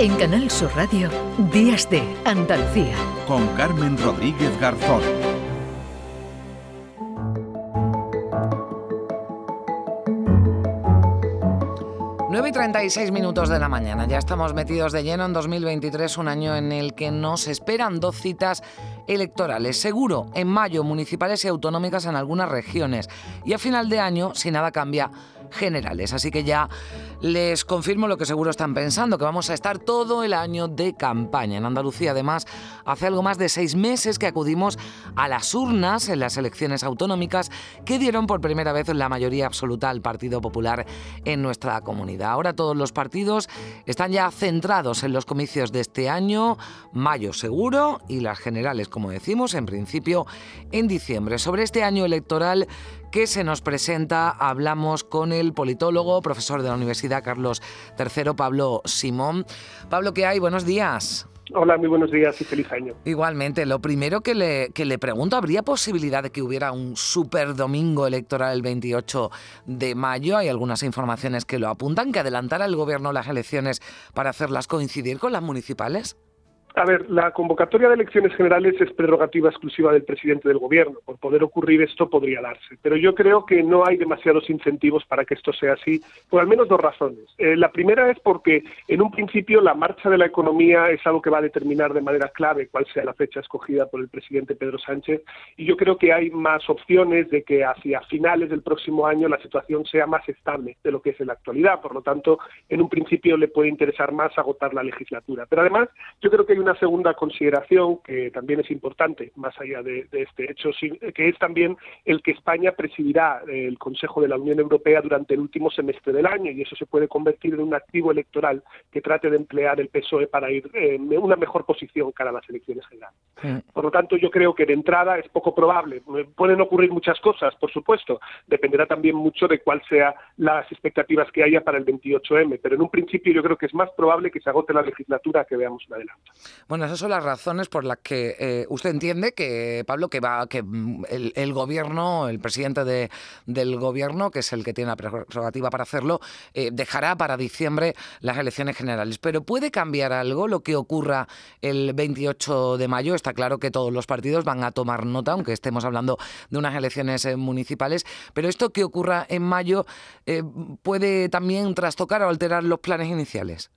En Canal Sur Radio, Días de Andalucía. Con Carmen Rodríguez Garzón. 9 y 36 minutos de la mañana. Ya estamos metidos de lleno en 2023, un año en el que nos esperan dos citas electorales. Seguro, en mayo, municipales y autonómicas en algunas regiones. Y a final de año, si nada cambia, generales. Así que ya les confirmo lo que seguro están pensando, que vamos a estar todo el año de campaña. En Andalucía, además, hace algo más de seis meses que acudimos a las urnas en las elecciones autonómicas que dieron por primera vez la mayoría absoluta al Partido Popular en nuestra comunidad. Ahora todos los partidos están ya centrados en los comicios de este año, mayo seguro, y las generales, como decimos, en principio en diciembre. Sobre este año electoral que se nos presenta, hablamos con el politólogo, profesor de la Universidad Carlos III, Pablo Simón. Pablo, ¿qué hay? Buenos días. Hola, muy buenos días y feliz año. Igualmente, lo primero que le, que le pregunto, ¿habría posibilidad de que hubiera un super domingo electoral el 28 de mayo? Hay algunas informaciones que lo apuntan, que adelantara el gobierno las elecciones para hacerlas coincidir con las municipales. A ver, la convocatoria de elecciones generales es prerrogativa exclusiva del presidente del gobierno. Por poder ocurrir esto podría darse. Pero yo creo que no hay demasiados incentivos para que esto sea así, por al menos dos razones. Eh, la primera es porque, en un principio, la marcha de la economía es algo que va a determinar de manera clave cuál sea la fecha escogida por el presidente Pedro Sánchez. Y yo creo que hay más opciones de que hacia finales del próximo año la situación sea más estable de lo que es en la actualidad. Por lo tanto, en un principio le puede interesar más agotar la legislatura. Pero además, yo creo que hay una segunda consideración que también es importante, más allá de, este hecho, que es también el que España presidirá el Consejo de la Unión Europea durante el último semestre del año y eso se puede convertir en un activo electoral que trate de emplear el PSOE para ir en una mejor posición cara a las elecciones generales. Por lo tanto, yo creo que de entrada es poco probable. Pueden ocurrir muchas cosas, por supuesto. Dependerá también mucho de cuáles sean las expectativas que haya para el 28M, pero en un principio yo creo que es más probable que se agote la legislatura que veamos un adelanto. Bueno, esas son las razones por las que eh, usted entiende que, Pablo, que va que mm, el, gobierno, el presidente de, del gobierno, que es el que tiene la prerrogativa para hacerlo, eh, dejará para diciembre las elecciones generales. Pero ¿puede cambiar algo lo que ocurra el 28 de mayo? Está claro que todos los partidos van a tomar nota, aunque estemos hablando de unas elecciones eh, municipales. Pero esto que ocurra en mayo puede también trastocar o alterar los planes iniciales.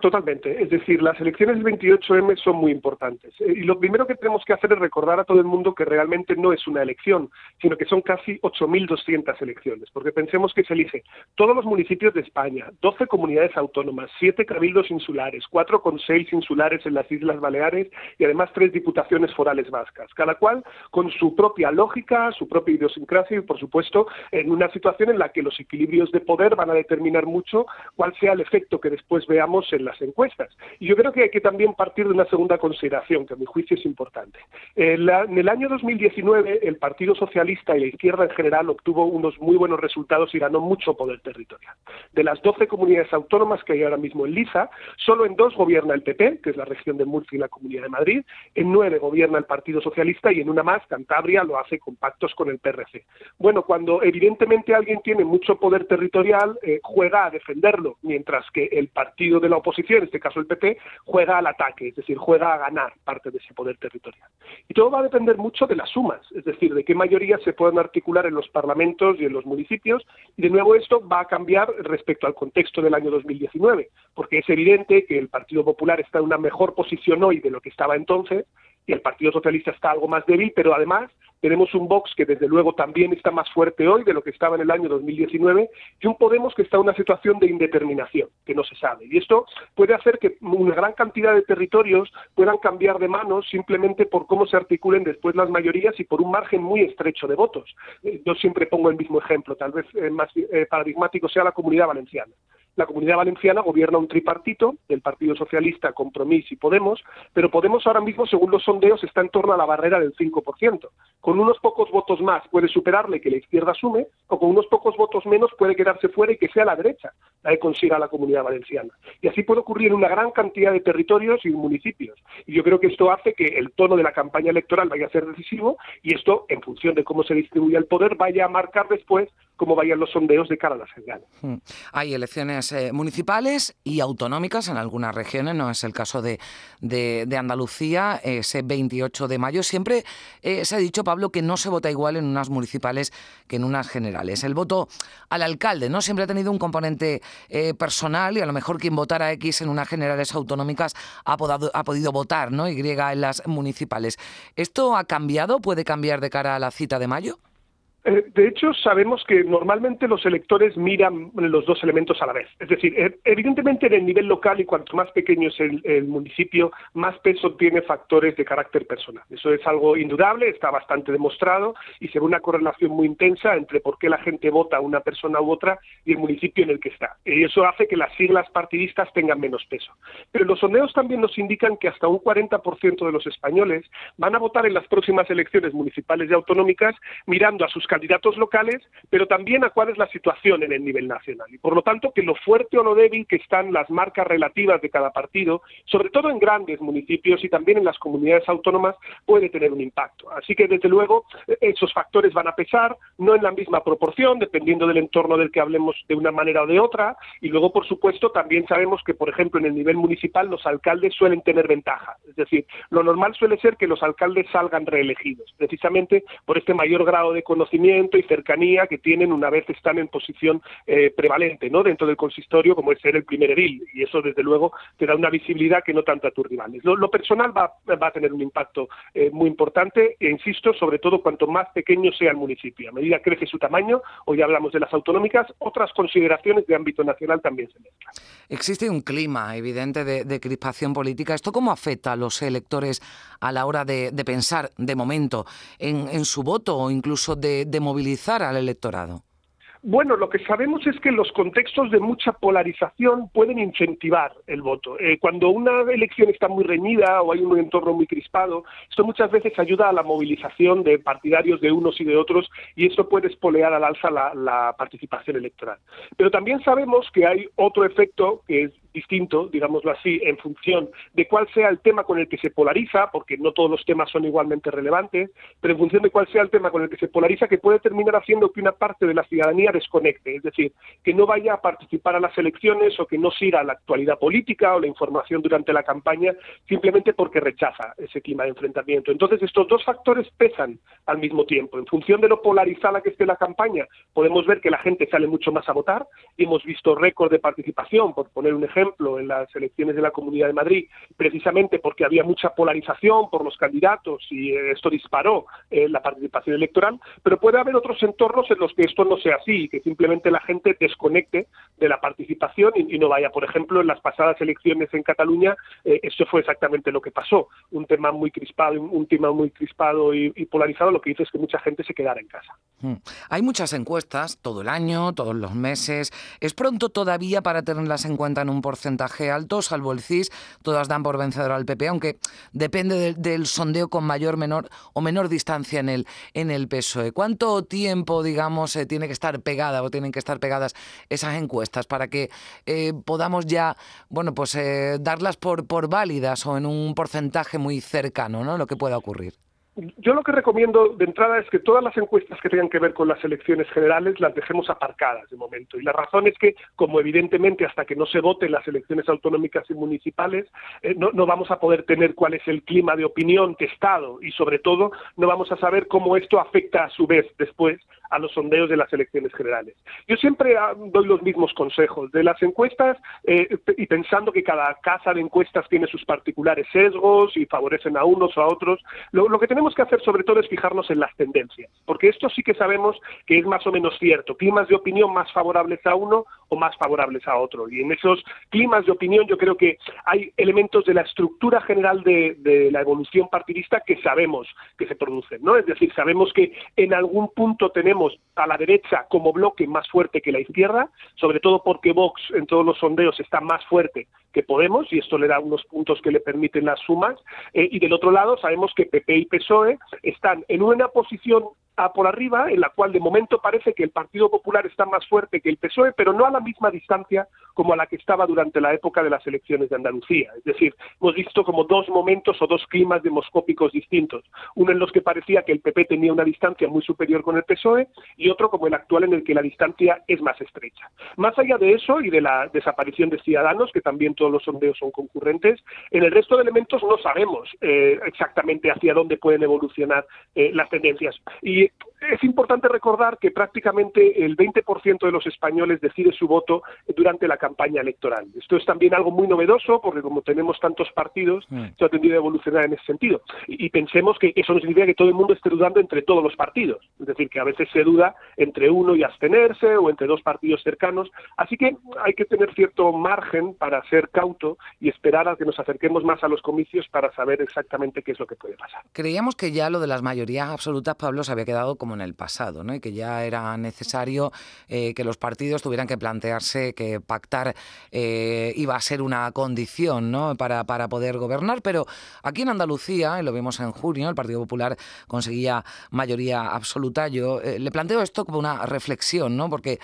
Totalmente. Es decir, las elecciones del 28M son muy importantes. Eh, y lo primero que tenemos que hacer es recordar a todo el mundo que realmente no es una elección, sino que son casi 8.200 elecciones. Porque pensemos que se elige todos los municipios de España, 12 comunidades autónomas, 7 cabildos insulares, 4 consejos insulares en las Islas Baleares y además 3 diputaciones forales vascas. Cada cual con su propia lógica, su propia idiosincrasia y, por supuesto, en una situación en la que los equilibrios de poder van a determinar mucho cuál sea el efecto que después veamos en las encuestas. Y yo creo que hay que también partir de una segunda consideración, que a mi juicio es importante. En, el año 2019, el Partido Socialista y la izquierda en general obtuvo unos muy buenos resultados y ganó mucho poder territorial. De las 12 comunidades autónomas que hay ahora mismo en Liza, solo en dos gobierna el PP, que es la región de Murcia y la Comunidad de Madrid, en nueve gobierna el Partido Socialista y en una más, Cantabria, lo hace con pactos con el PRC. Bueno, cuando evidentemente alguien tiene mucho poder territorial, eh, juega a defenderlo, mientras que el partido de la oposición, en este caso el PP, juega al ataque, es decir, juega a ganar parte de ese poder territorial. Y todo va a depender mucho de las sumas, es decir, de qué mayorías se pueden articular en los parlamentos y en los municipios, y de nuevo esto va a cambiar respecto al contexto del año 2019, porque es evidente que el Partido Popular está en una mejor posición hoy de lo que estaba entonces, y el Partido Socialista está algo más débil, pero además tenemos un Vox que desde luego también está más fuerte hoy de lo que estaba en el año 2019 y un Podemos que está en una situación de indeterminación, que no se sabe. Y esto puede hacer que una gran cantidad de territorios puedan cambiar de manos simplemente por cómo se articulen después las mayorías y por un margen muy estrecho de votos. Yo siempre pongo el mismo ejemplo, tal vez eh, más eh, paradigmático sea la comunidad valenciana. La comunidad valenciana gobierna un tripartito, del Partido Socialista, Compromís y Podemos, pero Podemos ahora mismo, según los sondeos, está en torno a la barrera del 5%. Con unos pocos votos más puede superarle que la izquierda asume, o con unos pocos votos menos puede quedarse fuera y que sea la derecha la que consiga la comunidad valenciana. Y así puede ocurrir en una gran cantidad de territorios y municipios. Y yo creo que esto hace que el tono de la campaña electoral vaya a ser decisivo y esto, en función de cómo se distribuye el poder, vaya a marcar después cómo vayan los sondeos de cara a las generales. Hmm. Hay elecciones eh, municipales y autonómicas en algunas regiones, no es el caso de, de, Andalucía, ese 28 de mayo. Siempre eh, se ha dicho, Pablo, que no se vota igual en unas municipales que en unas generales. El voto al alcalde no siempre ha tenido un componente eh, personal y a lo mejor quien votara X en unas generales autonómicas ha, ha podido votar ¿no? Y en las municipales. ¿Esto ha cambiado? ¿Puede cambiar de cara a la cita de mayo? Eh, de hecho, sabemos que normalmente los electores miran los dos elementos a la vez. Es decir, eh, evidentemente en el nivel local y cuanto más pequeño es el, municipio, más peso tiene factores de carácter personal. Eso es algo indudable, está bastante demostrado y se ve una correlación muy intensa entre por qué la gente vota a una persona u otra y el municipio en el que está. Y eso hace que las siglas partidistas tengan menos peso. Pero los sondeos también nos indican que hasta un 40% de los españoles van a votar en las próximas elecciones municipales y autonómicas mirando a sus candidatos locales, pero también a cuál es la situación en el nivel nacional. Y por lo tanto, que lo fuerte o lo débil que están las marcas relativas de cada partido, sobre todo en grandes municipios y también en las comunidades autónomas, puede tener un impacto. Así que, desde luego, esos factores van a pesar, no en la misma proporción, dependiendo del entorno del que hablemos de una manera o de otra. Y luego, por supuesto, también sabemos que, por ejemplo, en el nivel municipal los alcaldes suelen tener ventaja. Es decir, lo normal suele ser que los alcaldes salgan reelegidos, precisamente por este mayor grado de conocimiento y cercanía que tienen una vez están en posición eh, prevalente ¿no? dentro del consistorio, como es ser el primer edil. Y eso, desde luego, te da una visibilidad que no tanto a tus rivales. Lo, personal va, va, a tener un impacto eh, muy importante, e insisto, sobre todo cuanto más pequeño sea el municipio. A medida que crece su tamaño, hoy hablamos de las autonómicas, otras consideraciones de ámbito nacional también se mezclan. Existe un clima evidente de, crispación política. ¿Esto cómo afecta a los electores a la hora de, pensar, de momento, en, su voto o incluso de movilizar al electorado? Bueno, lo que sabemos es que los contextos de mucha polarización pueden incentivar el voto. Eh, cuando una elección está muy reñida o hay un entorno muy crispado, esto muchas veces ayuda a la movilización de partidarios de unos y de otros y esto puede espolear al alza la, la participación electoral. Pero también sabemos que hay otro efecto que es distinto, digámoslo así, en función de cuál sea el tema con el que se polariza, porque no todos los temas son igualmente relevantes, pero en función de cuál sea el tema con el que se polariza, que puede terminar haciendo que una parte de la ciudadanía desconecte, es decir, que no vaya a participar a las elecciones o que no siga la actualidad política o la información durante la campaña, simplemente porque rechaza ese clima de enfrentamiento. Entonces, estos dos factores pesan al mismo tiempo. En función de lo polarizada que esté la campaña, podemos ver que la gente sale mucho más a votar, hemos visto récord de participación, por poner un ejemplo, en las elecciones de la Comunidad de Madrid, precisamente porque había mucha polarización por los candidatos y eh, esto disparó eh, la participación electoral, pero puede haber otros entornos en los que esto no sea así, que simplemente la gente desconecte de la participación y, no vaya. Por ejemplo, en las pasadas elecciones en Cataluña, eh, eso fue exactamente lo que pasó. Un tema muy crispado, un, tema muy crispado y, polarizado, lo que hizo es que mucha gente se quedara en casa. Hmm. Hay muchas encuestas todo el año, todos los meses. ¿Es pronto todavía para tenerlas en cuenta en un porcentaje? Porcentaje alto, salvo el CIS, todas dan por vencedor al PP, aunque depende del sondeo con mayor menor o menor distancia en el, en el PSOE. ¿Cuánto tiempo, digamos, eh, tiene que estar pegada o tienen que estar pegadas esas encuestas para que eh, podamos ya, bueno, pues eh, darlas por, por válidas o en un porcentaje muy cercano, ¿no? Lo que pueda ocurrir. Yo lo que recomiendo de entrada es que todas las encuestas que tengan que ver con las elecciones generales las dejemos aparcadas de momento. Y la razón es que, como evidentemente hasta que no se voten las elecciones autonómicas y municipales, eh, no, no, vamos a poder tener cuál es el clima de opinión testado y, sobre todo, no vamos a saber cómo esto afecta a su vez después a los sondeos de las elecciones generales. Yo siempre ah, doy los mismos consejos de las encuestas eh, y pensando que cada casa de encuestas tiene sus particulares sesgos y favorecen a unos o a otros. Lo, que tenemos que hacer sobre todo es fijarnos en las tendencias, porque esto sí que sabemos que es más o menos cierto. Climas de opinión más favorables a uno o más favorables a otro. Y en esos climas de opinión yo creo que hay elementos de la estructura general de, la evolución partidista que sabemos que se producen, ¿no? Es decir, sabemos que en algún punto tenemos a la derecha como bloque más fuerte que la izquierda, sobre todo porque Vox en todos los sondeos está más fuerte que Podemos y esto le da unos puntos que le permiten las sumas. Eh, y del otro lado sabemos que PP y PSOE están en una posición a por arriba, en la cual de momento parece que el Partido Popular está más fuerte que el PSOE, pero no a la misma distancia como a la que estaba durante la época de las elecciones de Andalucía. Es decir, hemos visto como dos momentos o dos climas demoscópicos distintos. Uno en los que parecía que el PP tenía una distancia muy superior con el PSOE y otro como el actual en el que la distancia es más estrecha. Más allá de eso y de la desaparición de Ciudadanos, que también todos los sondeos son concurrentes, en el resto de elementos no sabemos eh, exactamente hacia dónde pueden evolucionar eh, las tendencias. Y es importante recordar que prácticamente el 20% de los españoles decide su voto durante la campaña electoral. Esto es también algo muy novedoso porque como tenemos tantos partidos, mm. se ha tendido a evolucionar en ese sentido. Y, pensemos que eso no significa que todo el mundo esté dudando entre todos los partidos. Es decir, que a veces se duda entre uno y abstenerse o entre dos partidos cercanos. Así que hay que tener cierto margen para ser cauto y esperar a que nos acerquemos más a los comicios para saber exactamente qué es lo que puede pasar. Creíamos que ya lo de las mayorías absolutas, Pablo, se había quedado como en el pasado, ¿no? y que ya era necesario eh, que los partidos tuvieran que plantearse que pactar eh, iba a ser una condición ¿no? para, para poder gobernar, pero aquí en Andalucía, y lo vimos en junio, el Partido Popular conseguía mayoría absoluta. Yo eh, le planteo esto como una reflexión, ¿no? porque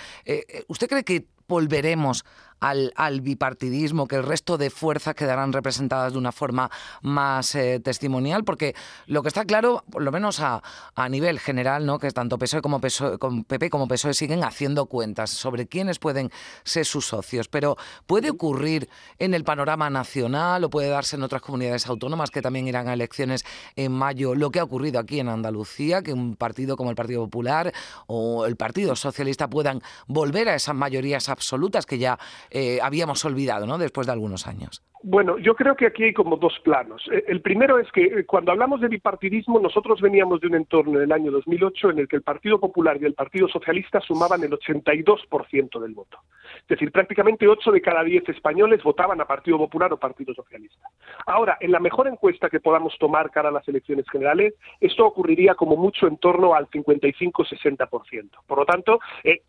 ¿usted cree que volveremos al, bipartidismo, que el resto de fuerzas quedarán representadas de una forma más eh, testimonial, porque lo que está claro, por lo menos a, a nivel general, ¿no? que tanto PSOE como PSOE, PP como PSOE siguen haciendo cuentas sobre quiénes pueden ser sus socios, pero puede ocurrir en el panorama nacional o puede darse en otras comunidades autónomas que también irán a elecciones en mayo, lo que ha ocurrido aquí en Andalucía, que un partido como el Partido Popular o el Partido Socialista puedan volver a esas mayorías absolutas que ya eh, habíamos olvidado, ¿no? Después de algunos años. Bueno, yo creo que aquí hay como dos planos. Eh, el primero es que eh, cuando hablamos de bipartidismo, nosotros veníamos de un entorno en el año 2008 en el que el Partido Popular y el Partido Socialista sumaban el 82% del voto. Es decir, prácticamente 8 de cada 10 españoles votaban a Partido Popular o Partido Socialista. Ahora, en la mejor encuesta que podamos tomar cara a las elecciones generales, esto ocurriría como mucho en torno al 55-60%. Por lo tanto,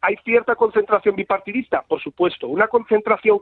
¿hay cierta concentración bipartidista? Por supuesto. ¿Una concentración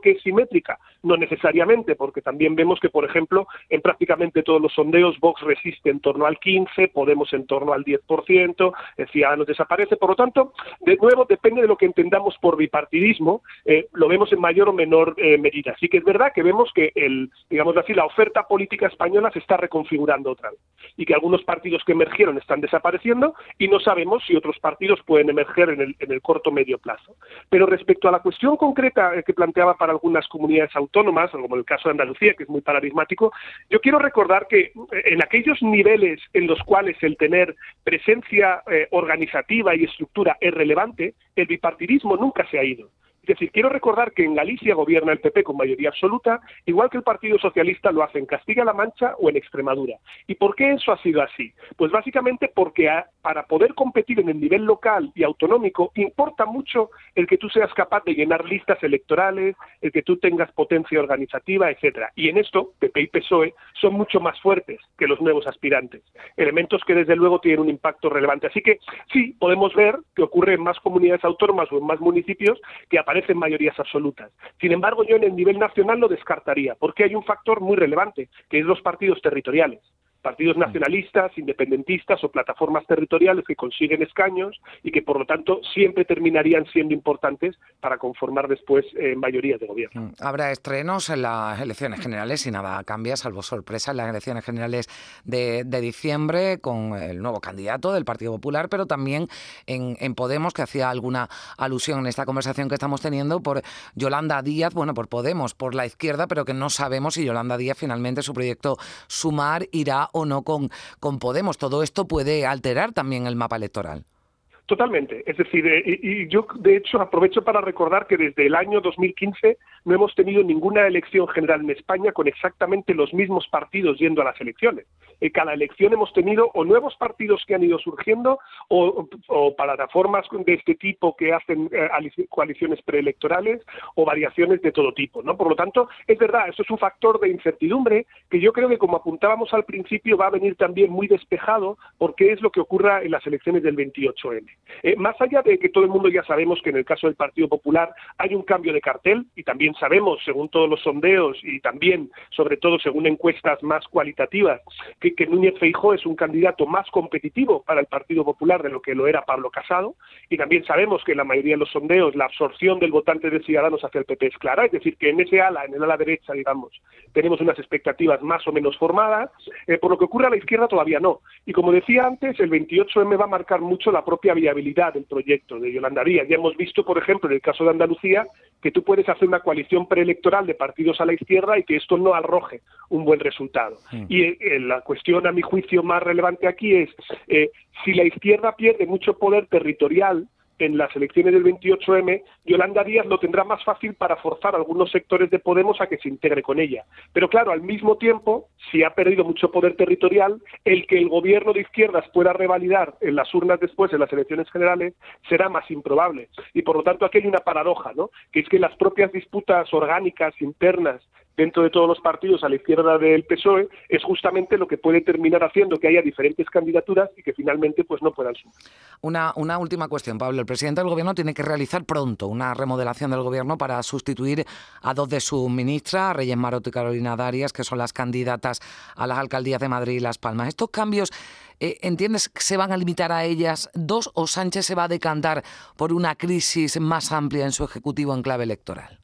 que es simétrica? No necesariamente porque también vemos que, por ejemplo, en prácticamente todos los sondeos Vox resiste en torno al 15, Podemos en torno al 10%, el Ciudadanos desaparece. Por lo tanto, de nuevo, depende de lo que entendamos por bipartidismo, eh, lo vemos en mayor o menor eh, medida. Así que es verdad que vemos que, el, digamos así, la oferta política española se está reconfigurando otra vez y que algunos partidos que emergieron están desapareciendo y no sabemos si otros partidos pueden emerger en el, en el corto medio plazo. Pero respecto a la cuestión concreta eh, que planteaba para algunas comunidades autónomas, como el caso Andalucía, que es muy paradigmático, yo quiero recordar que eh, en aquellos niveles en los cuales el tener presencia eh, organizativa y estructura es relevante, el bipartidismo nunca se ha ido. Es decir, quiero recordar que en Galicia gobierna el PP con mayoría absoluta, igual que el Partido Socialista lo hace en Castilla-La Mancha o en Extremadura. ¿Y por qué eso ha sido así? Pues básicamente porque para poder competir en el nivel local y autonómico importa mucho el que tú seas capaz de llenar listas electorales, el que tú tengas potencia organizativa, etcétera. Y en esto PP y PSOE son mucho más fuertes que los nuevos aspirantes. Elementos que desde luego tienen un impacto relevante. Así que sí, podemos ver que ocurre en más comunidades autónomas o en más municipios que parecen mayorías absolutas. Sin embargo, yo en el nivel nacional lo descartaría, porque hay un factor muy relevante, que es los partidos territoriales partidos nacionalistas, independentistas o plataformas territoriales que consiguen escaños y que por lo tanto siempre terminarían siendo importantes para conformar después eh, mayorías de gobierno. Mm. Habrá estrenos en las elecciones generales y nada cambia, salvo sorpresa, en las elecciones generales de, diciembre con el nuevo candidato del Partido Popular, pero también en, en, Podemos, que hacía alguna alusión en esta conversación que estamos teniendo por Yolanda Díaz, bueno, por Podemos, por la izquierda, pero que no sabemos si Yolanda Díaz finalmente su proyecto Sumar irá o no con, con Podemos. Todo esto puede alterar también el mapa electoral. Totalmente. Es decir, eh, y, yo de hecho aprovecho para recordar que desde el año 2015 no hemos tenido ninguna elección general en España con exactamente los mismos partidos yendo a las elecciones. En cada elección hemos tenido o nuevos partidos que han ido surgiendo o, plataformas de este tipo que hacen eh, coaliciones preelectorales o variaciones de todo tipo. ¿no? Por lo tanto, es verdad, eso es un factor de incertidumbre que yo creo que como apuntábamos al principio va a venir también muy despejado porque es lo que ocurra en las elecciones del 28M. Eh, más allá de que todo el mundo ya sabemos que en el caso del Partido Popular hay un cambio de cartel y también sabemos, según todos los sondeos y también, sobre todo, según encuestas más cualitativas, que, Núñez Feijó es un candidato más competitivo para el Partido Popular de lo que lo era Pablo Casado y también sabemos que en la mayoría de los sondeos la absorción del votante de Ciudadanos hacia el PP es clara, es decir, que en ese ala, en el ala derecha, digamos, tenemos unas expectativas más o menos formadas, eh, por lo que ocurre a la izquierda todavía no. Y como decía antes, el 28M va a marcar mucho la propia viabilidad del proyecto de Yolanda Díaz. Ya hemos visto, por ejemplo, en el caso de Andalucía, que tú puedes hacer una coalición preelectoral de partidos a la izquierda y que esto no arroje un buen resultado. Y eh, la cuestión, a mi juicio, más relevante aquí es eh, si la izquierda pierde mucho poder territorial, en las elecciones del 28M, Yolanda Díaz lo tendrá más fácil para forzar a algunos sectores de Podemos a que se integre con ella. Pero claro, al mismo tiempo, si ha perdido mucho poder territorial, el que el gobierno de izquierdas pueda revalidar en las urnas después, en las elecciones generales, será más improbable. Y por lo tanto, aquí hay una paradoja, ¿no? Que es que las propias disputas orgánicas internas dentro de todos los partidos a la izquierda del PSOE es justamente lo que puede terminar haciendo que haya diferentes candidaturas y que finalmente pues no puedan sumar. Una, una última cuestión, Pablo. El presidente del gobierno tiene que realizar pronto una remodelación del gobierno para sustituir a dos de sus ministras, Reyes Maroto y Carolina Darias, que son las candidatas a las alcaldías de Madrid y Las Palmas. Estos cambios, eh, ¿entiendes que se van a limitar a ellas dos o Sánchez se va a decantar por una crisis más amplia en su ejecutivo en clave electoral?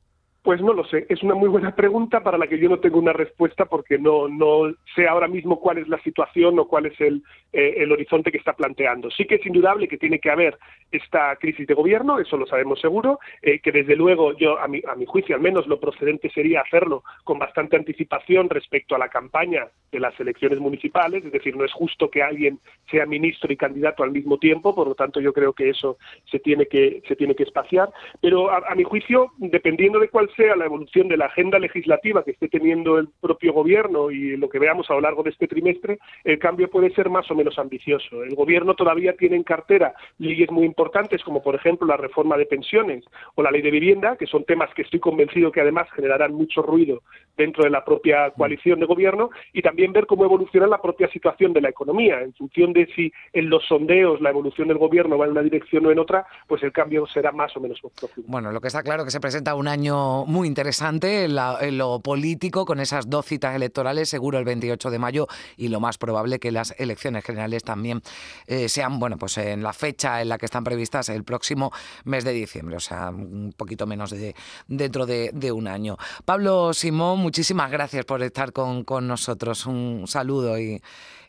Pues no lo sé, es una muy buena pregunta para la que yo no tengo una respuesta porque no, no sé ahora mismo cuál es la situación o cuál es el, eh, el horizonte que está planteando. Sí que es indudable que tiene que haber esta crisis de gobierno, eso lo sabemos seguro, eh, que desde luego yo, a mi, a mi juicio al menos, lo procedente sería hacerlo con bastante anticipación respecto a la campaña de las elecciones municipales, es decir, no es justo que alguien sea ministro y candidato al mismo tiempo, por lo tanto yo creo que eso se tiene que, se tiene que espaciar, pero a, a mi juicio, dependiendo de cuál sea la evolución de la agenda legislativa que esté teniendo el propio gobierno y lo que veamos a lo largo de este trimestre, el cambio puede ser más o menos ambicioso. El gobierno todavía tiene en cartera leyes muy importantes como por ejemplo la reforma de pensiones o la ley de vivienda, que son temas que estoy convencido que además generarán mucho ruido dentro de la propia coalición de gobierno y también ver cómo evoluciona la propia situación de la economía. En función de si en los sondeos la evolución del gobierno va en una dirección o en otra, pues el cambio será más o menos profundo. Bueno, lo que está claro es que se presenta un año muy interesante en, lo político, con esas dos citas electorales, seguro el 28 de mayo, y lo más probable que las elecciones generales también eh, sean, bueno, pues en la fecha en la que están previstas el próximo mes de diciembre, o sea, un poquito menos de dentro de, un año. Pablo Simón, muchísimas gracias por estar con, nosotros. Un saludo y,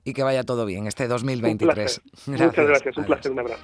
que vaya todo bien este 2023. Muchas gracias, un placer, un abrazo.